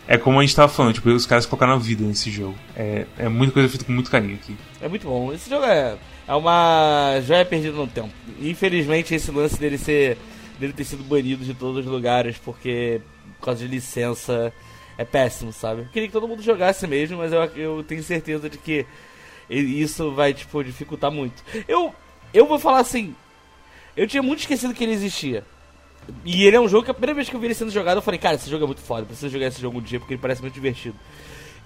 É como a gente tava falando, tipo, os caras colocaram a vida nesse jogo. É, é muita coisa feita com muito carinho aqui. É muito bom. Esse jogo é, é uma joia perdida no tempo. Infelizmente, esse lance dele ser. dele ter sido banido de todos os lugares porque. por causa de licença. É péssimo, sabe? Eu queria que todo mundo jogasse mesmo, mas eu, eu tenho certeza de que isso vai, tipo, dificultar muito. Eu, eu vou falar assim. Eu tinha muito esquecido que ele existia. E ele é um jogo que a primeira vez que eu vi ele sendo jogado, eu falei, cara, esse jogo é muito foda, preciso jogar esse jogo um dia porque ele parece muito divertido.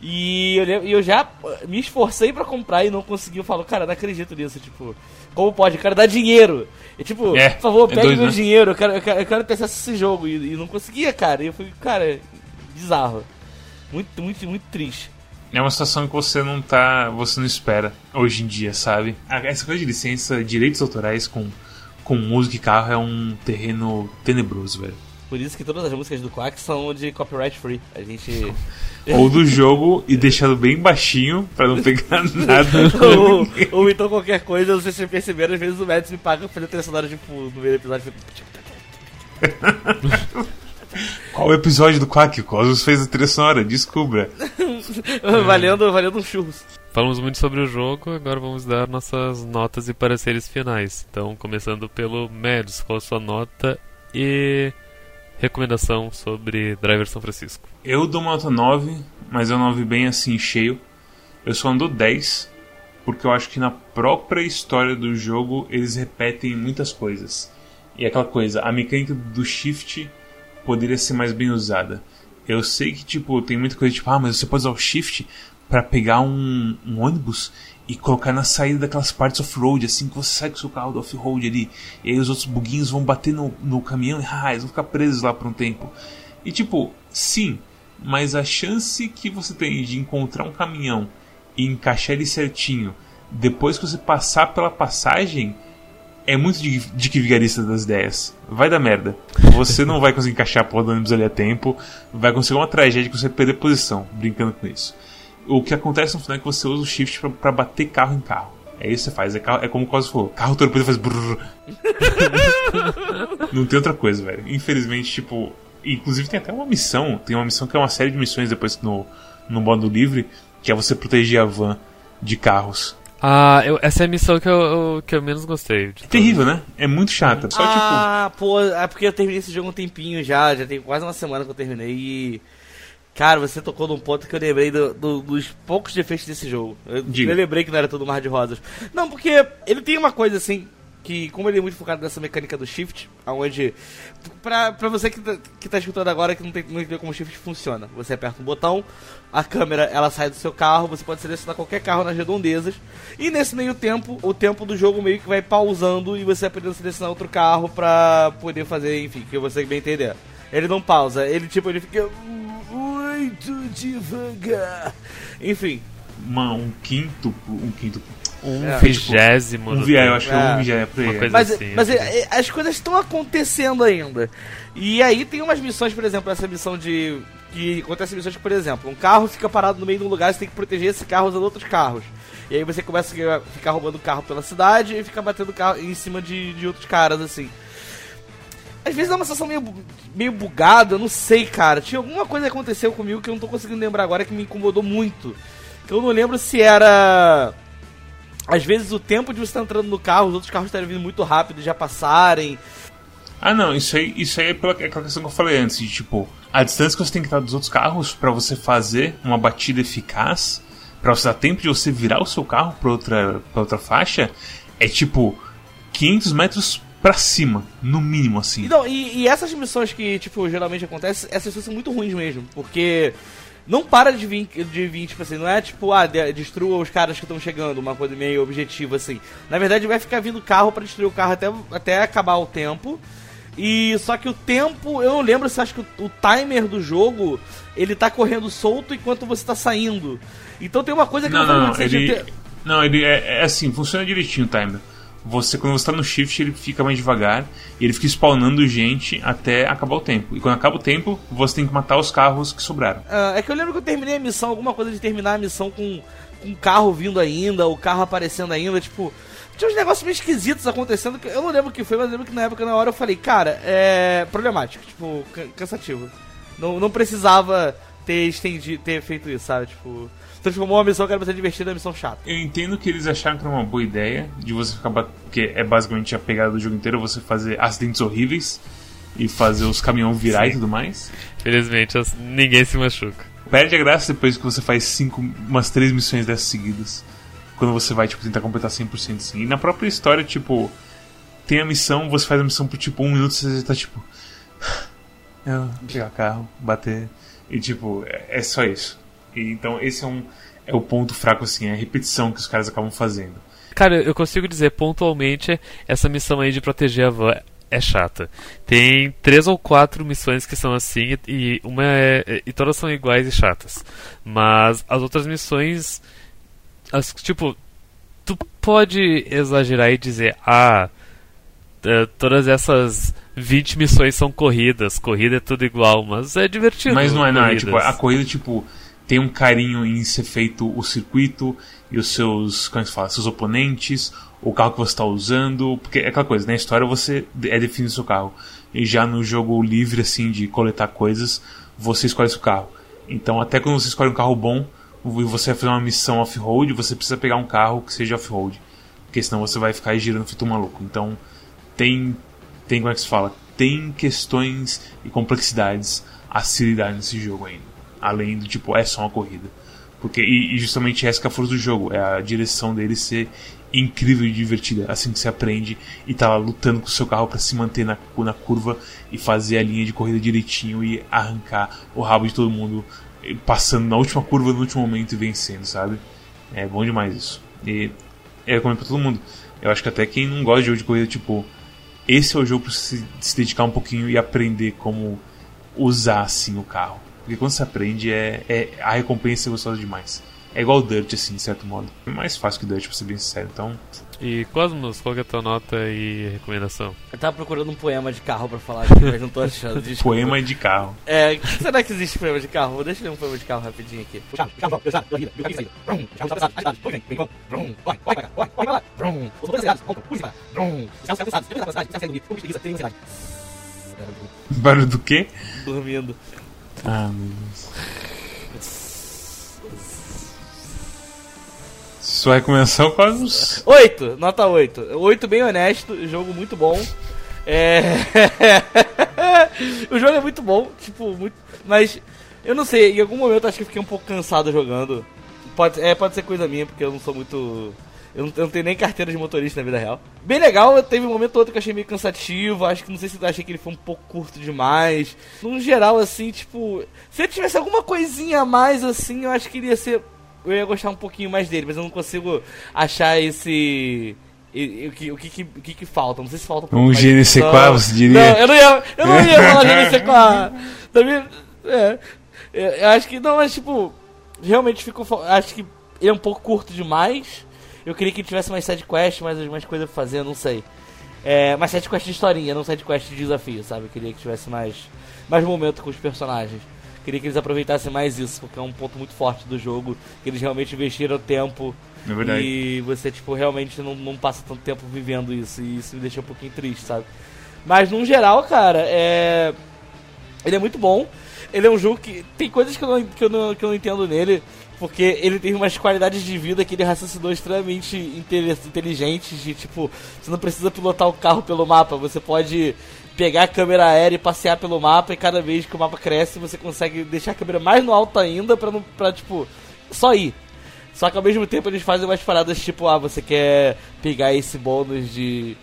E eu, eu já me esforcei pra comprar e não consegui. Eu falo, cara, não acredito nisso. Tipo, como pode? Eu quero dar dinheiro. E tipo, É, por favor, é pegue meu né? dinheiro. Eu quero, eu, quero, eu quero ter acesso a esse jogo. E, e não conseguia, cara. E eu fui, cara, bizarro. Muito, muito, muito triste. É uma situação que você não tá. você não espera hoje em dia, sabe? Essa coisa de licença, direitos autorais com, com música e carro é um terreno tenebroso, velho. Por isso que todas as músicas do Quack são de copyright free. A gente. [laughs] Ou do jogo e deixado bem baixinho pra não pegar [laughs] nada. ou, ou então qualquer coisa, sei se vocês perceberam, às vezes o Mads me paga pra fazer trilha sonora, tipo, no meio do episódio. Fica... [laughs] Qual o episódio do Quack? O Cosmos fez a trilha sonora, descubra. [laughs] valendo, valendo um churros. Falamos muito sobre o jogo, agora vamos dar nossas notas e pareceres finais. Então, começando pelo Mads, qual a sua nota e recomendação sobre Driver São Francisco? Eu dou uma nota 9, mas é um 9 bem assim, cheio. Eu só ando 10, porque eu acho que na própria história do jogo eles repetem muitas coisas. E é aquela coisa, a mecânica do shift poderia ser mais bem usada. Eu sei que, tipo, tem muita coisa tipo, ah, mas você pode usar o shift para pegar um, um ônibus e colocar na saída daquelas partes off-road, assim que você sai com o seu carro do off-road ali. E aí os outros buguinhos vão bater no, no caminhão e ah, eles vão ficar presos lá por um tempo. E tipo, sim, mas a chance que você tem de encontrar um caminhão e encaixar ele certinho depois que você passar pela passagem é muito de, de que vigarista das ideias. Vai dar merda. Você não vai conseguir encaixar a porra do ônibus ali a tempo. Vai conseguir uma tragédia que você perder posição, brincando com isso. O que acontece no final é que você usa o shift pra, pra bater carro em carro. É isso que você faz. É, carro- é como o Cosmo falou: carro torpedo faz brrr. [laughs] Não tem outra coisa, velho. Infelizmente, tipo. Inclusive tem até uma missão. Tem uma missão que é uma série de missões depois no, no modo livre. Que é você proteger a van de carros. Ah, eu- essa é a missão que eu, eu- que eu menos gostei. de todas. Terrível, né? É muito chata. Só tipo. ah, pô, é porque eu terminei esse jogo há um tempinho já, já tem quase uma semana que eu terminei e. Cara, você tocou num ponto que eu lembrei do- do- dos poucos defeitos desse jogo. Eu, eu lembrei que não era tudo mar de rosas. Não, porque ele tem uma coisa assim, que como ele é muito focado nessa mecânica do shift, onde. Pra, pra você que tá, que tá escutando agora que não, tem, não entendeu como o shift funciona, você aperta um botão, a câmera ela sai do seu carro, você pode selecionar qualquer carro nas redondezas, e nesse meio tempo, o tempo do jogo meio que vai pausando e você vai podendo selecionar outro carro pra poder fazer, enfim, que você bem entender. Ele não pausa, ele tipo, ele fica muito devagar. Enfim, uma- um quinto. Um quinto. Um É. vigésimo. Um do VI, eu acho que é um É. VI por Uma aí. coisa- Mas, assim, mas assim. é, é, as coisas estão acontecendo ainda. E aí tem umas missões, por exemplo, essa missão de. Que acontece missões que, por exemplo, um carro fica parado no meio de um lugar, você tem que proteger esse carro usando outros carros. E aí você começa a ficar roubando carro pela cidade e fica batendo carro em cima de, de outros caras, assim. Às vezes dá uma sensação meio, meio bugada, eu não sei, cara. Tinha alguma coisa que aconteceu comigo que eu não tô conseguindo lembrar agora que me incomodou muito. Que eu não lembro se era. Às vezes o tempo de você estar entrando no carro, os outros carros estarem vindo muito rápido e já passarem. Ah, não, isso aí, isso aí é pela é aquela questão que eu falei antes, de tipo, a distância que você tem que estar dos outros carros pra você fazer uma batida eficaz, pra você dar tempo de você virar o seu carro pra outra, pra outra faixa, é tipo 500 metros pra cima, no mínimo, assim. E, não, e, e essas missões que, tipo, geralmente acontecem, essas missões são muito ruins mesmo, porque não para de vir, de vir tipo assim, não é tipo, ah, de- destrua os caras que estão chegando, uma coisa meio objetiva assim. Na verdade, vai ficar vindo carro pra destruir o carro até, até acabar o tempo. E só que o tempo, eu não lembro se acho que o, o timer do jogo ele tá correndo solto enquanto você tá saindo. Então tem uma coisa que Não, não, não, você ele, tem- não, ele é, é assim, funciona direitinho o timer. Você, quando você tá no shift, ele fica mais devagar e ele fica spawnando gente até acabar o tempo. E quando acaba o tempo, você tem que matar os carros que sobraram. Ah, é que eu lembro que eu terminei a missão, alguma coisa de terminar a missão com um carro vindo ainda, o carro aparecendo ainda, tipo. Tinha uns negócios meio esquisitos acontecendo, que eu não lembro o que foi, mas lembro que na época, na hora, eu falei, cara, é problemático, tipo, ca- cansativo. Não, não precisava ter estendido, ter feito isso, sabe? Tipo, transformou uma missão que era pra ser divertida em uma missão chata. Eu entendo que eles acharam que era uma boa ideia de você ficar. bat- Porque é basicamente a pegada do jogo inteiro você fazer acidentes horríveis e fazer os caminhões virar e tudo mais. Felizmente, ninguém se machuca. Perde a graça depois que você faz cinco, umas três missões dessas seguidas. Quando você vai, tipo, tentar completar 100% assim. E na própria história, tipo, tem a missão, você faz a missão por tipo um minuto, você já tá tipo. [sighs] Eu pegar carro, bater. E tipo, é, é só isso. Então esse é um é o ponto fraco assim, é a repetição que os caras acabam fazendo. Cara, eu consigo dizer pontualmente essa missão aí de proteger a van é chata. Tem três ou quatro missões que são assim e uma é, e todas são iguais e chatas. Mas as outras missões as, tipo tu pode exagerar e dizer ah todas essas 20 missões são corridas, corrida é tudo igual, mas é divertido. Mas não é, não. É, tipo, a corrida, tipo, tem um carinho em ser feito o circuito e os seus, como é se fala, seus oponentes, o carro que você está usando, porque é aquela coisa, na história você é definido o seu carro. E já no jogo livre, assim, de coletar coisas, você escolhe seu carro. Então, até quando você escolhe um carro bom, e você vai fazer uma missão off-road, você precisa pegar um carro que seja off-road. Porque senão você vai ficar girando feito um maluco. Então, tem, tem como é que se fala? Tem questões e complexidades a se lidar nesse jogo ainda. Além do tipo, é só uma corrida. Porque, e, e justamente essa é a força do jogo, é a direção dele ser incrível e divertida, assim que você aprende e tá lá lutando com o seu carro para se manter na, na curva e fazer a linha de corrida direitinho e arrancar o rabo de todo mundo, passando na última curva no último momento e vencendo, sabe? É bom demais isso. E é recomendo pra todo mundo. Eu acho que até quem não gosta de jogo de corrida, tipo, esse é o jogo para se, se dedicar um pouquinho e aprender como usar assim o carro. Porque quando você aprende, é, é a recompensa é gostosa demais. É igual o Dirt, assim, de certo modo. É mais fácil que o Dirt, pra ser bem sincero. Então. E Cosmos, qual é a tua nota e recomendação? Eu tava procurando um poema de carro pra falar aqui, mas não tô achando. Desculpa. poema de carro. É, será que existe poema de carro? Deixa eu ler um poema de carro rapidinho aqui. Barulho do quê? Dormindo. Ah, meu Deus. Sua recomendação, Cosmos? 8, nota 8. 8 bem honesto, jogo muito bom. É... [laughs] o jogo é muito bom, tipo, muito... mas eu não sei, em algum momento acho que fiquei um pouco cansado jogando. Pode, é, pode ser coisa minha, porque eu não sou muito. Eu não, eu não tenho nem carteira de motorista na vida real. Bem legal, teve um momento outro que eu achei meio cansativo. Acho que não sei se eu achei que ele foi um pouco curto demais. No geral, assim, tipo. Se ele tivesse alguma coisinha a mais, assim, eu acho que iria ser. Eu ia gostar um pouquinho mais dele, mas eu não consigo achar esse. O que, o, que, o que, que falta? Não sei se falta um Um mais de GNC4, edição. você diria? Não, eu não ia, eu não ia [laughs] falar GNC4. Da minha, é, eu acho que não, mas tipo, realmente ficou. Acho que ele é um pouco curto demais. Eu queria que tivesse mais side quest, mais mais coisas pra fazer, eu não sei. É, mais side quest de historinha, não side quest de desafio, sabe? Eu queria que tivesse mais mais momento com os personagens. Queria que eles aproveitassem mais isso, porque é um ponto muito forte do jogo, que eles realmente investiram tempo É verdade. e você, tipo, realmente não, não passa tanto tempo vivendo isso. E isso me deixa um pouquinho triste, sabe? Mas, no geral, cara, é... Ele é muito bom. Ele é um jogo que... Tem coisas que eu não, que eu não, que eu não entendo nele. Porque ele tem umas qualidades de vida que ele raciocinou extremamente inteligentes. De, tipo, você não precisa pilotar o carro pelo mapa. Você pode pegar a câmera aérea e passear pelo mapa. E cada vez que o mapa cresce, você consegue deixar a câmera mais no alto ainda pra, não, pra tipo, só ir. Só que ao mesmo tempo eles fazem umas paradas tipo, ah, você quer pegar esse bônus de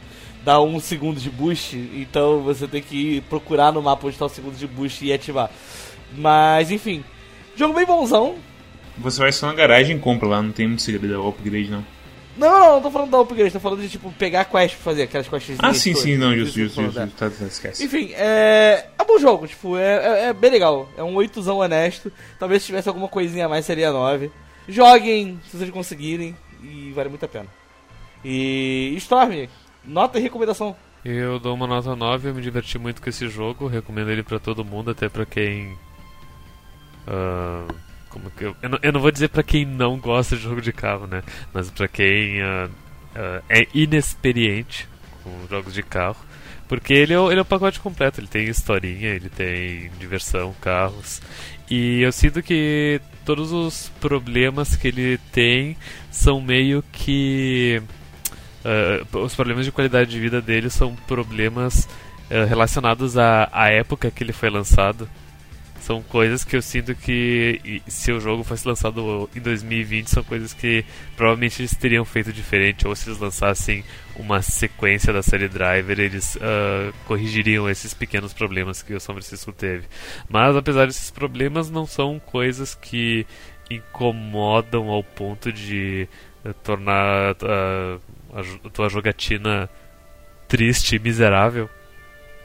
dar um segundo de boost, então você tem que procurar no mapa onde está o segundo de boost e ativar. Mas enfim, jogo bem bonzão. Você vai só na garagem e compra lá, não tem muito segredo, é o upgrade não. Não, não, não tô falando da upgrade, tô falando de tipo pegar quest pra fazer aquelas quests. Ah, sim, sim, não, justo, justo. Tá, tá, esquece. Enfim, é. É um bom jogo, tipo, é, é, é bem legal. É um 8zão honesto. Talvez se tivesse alguma coisinha a mais seria 9. Joguem, se vocês conseguirem, e vale muito a pena. E. Storm, nota e recomendação. Eu dou uma nota 9, eu me diverti muito com esse jogo, recomendo ele pra todo mundo, até pra quem. ah, como que eu, eu, não, eu não vou dizer pra quem não gosta de jogo de carro, né? Mas pra quem ah, ah, é inexperiente com jogos de carro. Porque ele é, ele é o pacote completo, ele tem historinha, ele tem diversão, carros. E eu sinto que todos os problemas que ele tem são meio que. Uh, os problemas de qualidade de vida dele são problemas uh, relacionados à, à época que ele foi lançado. São coisas que eu sinto que se o jogo fosse lançado em 2020 são coisas que provavelmente eles teriam feito diferente ou se eles lançassem uma sequência da série Driver eles uh, corrigiriam esses pequenos problemas que o São Francisco teve. Mas apesar desses problemas não são coisas que incomodam ao ponto de eh, tornar a, a, a tua jogatina triste e miserável.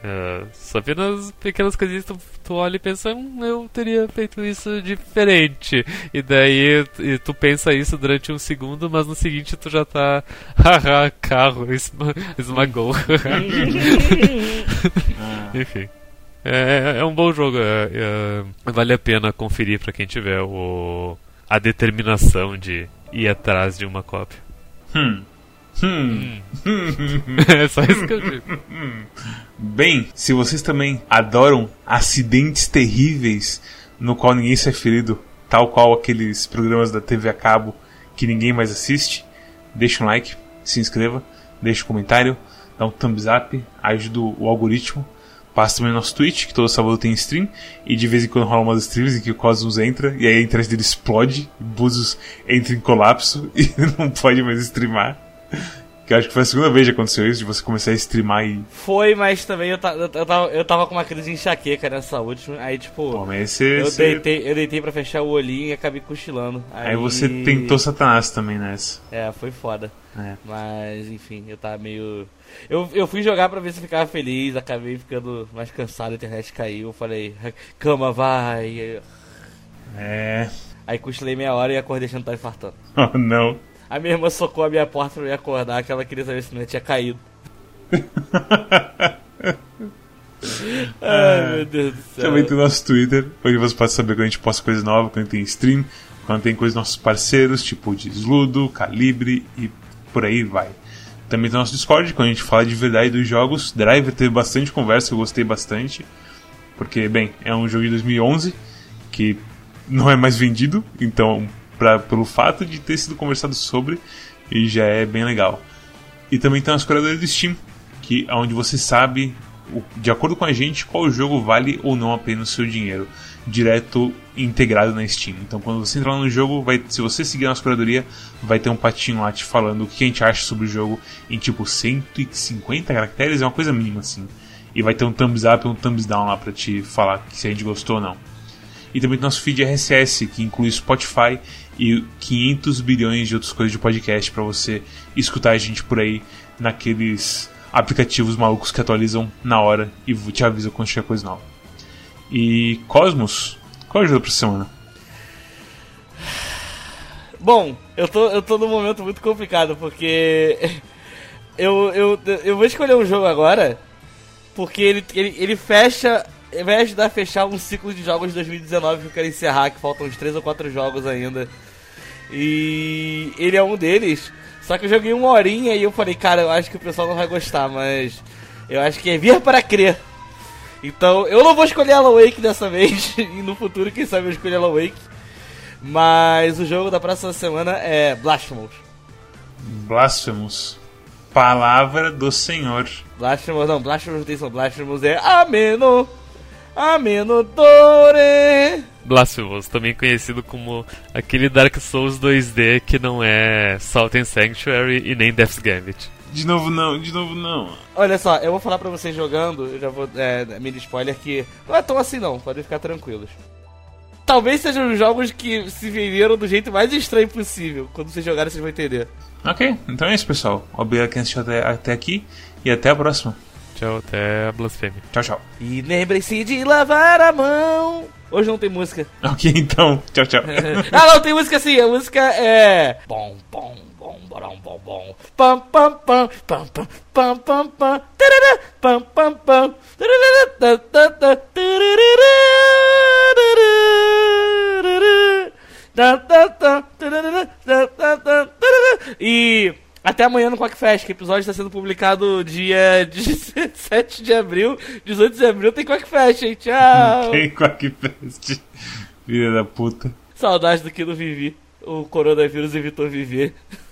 Uh, só apenas pequenas coisinhas tu, tu olha e pensa, hum, eu teria feito isso diferente. E daí e tu pensa isso durante um segundo, mas no seguinte tu já tá. [laughs] Haha, carro, esma, esmagou. [laughs] Enfim. É, é, um bom jogo. É, é, vale a pena conferir para quem tiver o, a determinação de ir atrás de uma cópia. Hum. Hum. [laughs] é só isso que eu digo. Bem, se vocês também adoram acidentes terríveis no qual ninguém sai ferido, tal qual aqueles programas da TV a cabo que ninguém mais assiste, deixa um like, se inscreva, deixa um comentário, dá um thumbs up, ajuda o algoritmo. Passa também no nosso Twitch, que todo sábado tem stream, e de vez em quando rola umas streams em que o Cosmos entra, e aí a internet dele explode, Búzios entra em colapso [laughs] e não pode mais streamar. Que eu acho que foi a segunda vez que aconteceu isso, de você começar a streamar e. Foi, mas também eu, ta, eu, tava, eu tava com uma crise de enxaqueca nessa última. Aí, tipo. Pô, mas esse, eu, esse... Deitei, eu deitei pra fechar o olhinho e acabei cochilando. Aí, aí você tentou Satanás também nessa. É, foi foda. É. Mas, enfim, eu tava meio. Eu, eu fui jogar pra ver se ficava feliz, acabei ficando mais cansado, a internet caiu. Eu falei, cama, vai. É. Aí cochilei meia hora e acordei achando que tava infartando. [laughs] Oh, não. A minha irmã socou a minha porta pra me acordar, que ela queria saber se não tinha caído. [laughs] Ai, meu Deus do céu. Também tem o nosso Twitter, onde você pode saber quando a gente posta coisa nova, quando tem stream, quando tem coisas dos nossos parceiros, tipo de Sludo, Calibre e por aí vai. Também tem o nosso Discord, quando a gente fala de verdade dos jogos. Driver teve bastante conversa, eu gostei bastante. Porque, bem, é um jogo de 2011 que não é mais vendido, então pra, pelo fato de ter sido conversado sobre e já é bem legal. E também tem as curadoras do Steam, que é onde você sabe, de acordo com a gente, qual jogo vale ou não a pena o seu dinheiro, direto integrado na Steam. Então quando você entrar no jogo, vai, se você seguir a nossa curadoria, vai ter um patinho lá te falando o que a gente acha sobre o jogo em tipo 150 caracteres, é uma coisa mínima assim. E vai ter um thumbs up e um thumbs down lá pra te falar se a gente gostou ou não. E também tem nosso feed RSS, que inclui Spotify e 500 bilhões de outras coisas de podcast para você escutar a gente por aí naqueles aplicativos malucos que atualizam na hora e te avisam quando chegar coisa nova. E Cosmos, qual ajuda pra semana? Bom, eu tô, eu tô num momento muito complicado porque [laughs] eu, eu, eu vou escolher um jogo agora porque ele, ele, ele fecha vai ajudar a fechar um ciclo de jogos de 2019 que eu quero encerrar, que faltam uns 3 ou 4 jogos ainda. E ele é um deles. Só que eu joguei uma horinha e eu falei, cara, eu acho que o pessoal não vai gostar, mas eu acho que é vir para crer. Então eu não vou escolher Alan Wake dessa [laughs] vez, e no futuro, quem sabe eu escolher Alan Wake. Mas o jogo da próxima semana é Blasphemous. Blasphemous. Palavra do Senhor. Blasphemous, não, Blasphemous não tem som. Blasphemous é Ameno. Amenodore. Blasphemous, também conhecido como aquele Dark Souls 2D que não é Salt and Sanctuary e nem Death's Gambit. De novo não, de novo não. Olha só, eu vou falar pra vocês jogando, eu já vou. É, mini spoiler que. Não é tão assim não, podem ficar tranquilos. Talvez sejam os jogos que se venderam do jeito mais estranho possível. Quando vocês jogarem, vocês vão entender. Ok, então é isso, pessoal. Obrigado quem assistiu até, até aqui e até a próxima. Tchau, até a blasfêmia. Tchau, tchau. E lembre-se de lavar a mão. Hoje não tem música. [laughs] Ok, então. Tchau, tchau. [laughs] ah, não, tem música sim. A música é. Bom, bom, bom, bom, bom, bom. Pam, pam, pam, pam, pam, pam, pam, pam. Tarará, pam, pam, pam. Tarará, ta, ta, ta, E até amanhã no Quackfest, que o episódio está sendo publicado dia [laughs] 17 de abril. 18 de abril tem Quackfest, hein? Tchau! [laughs] Tem Quackfest. Filha da puta. Saudade do que não vivi. O coronavírus evitou viver. [laughs]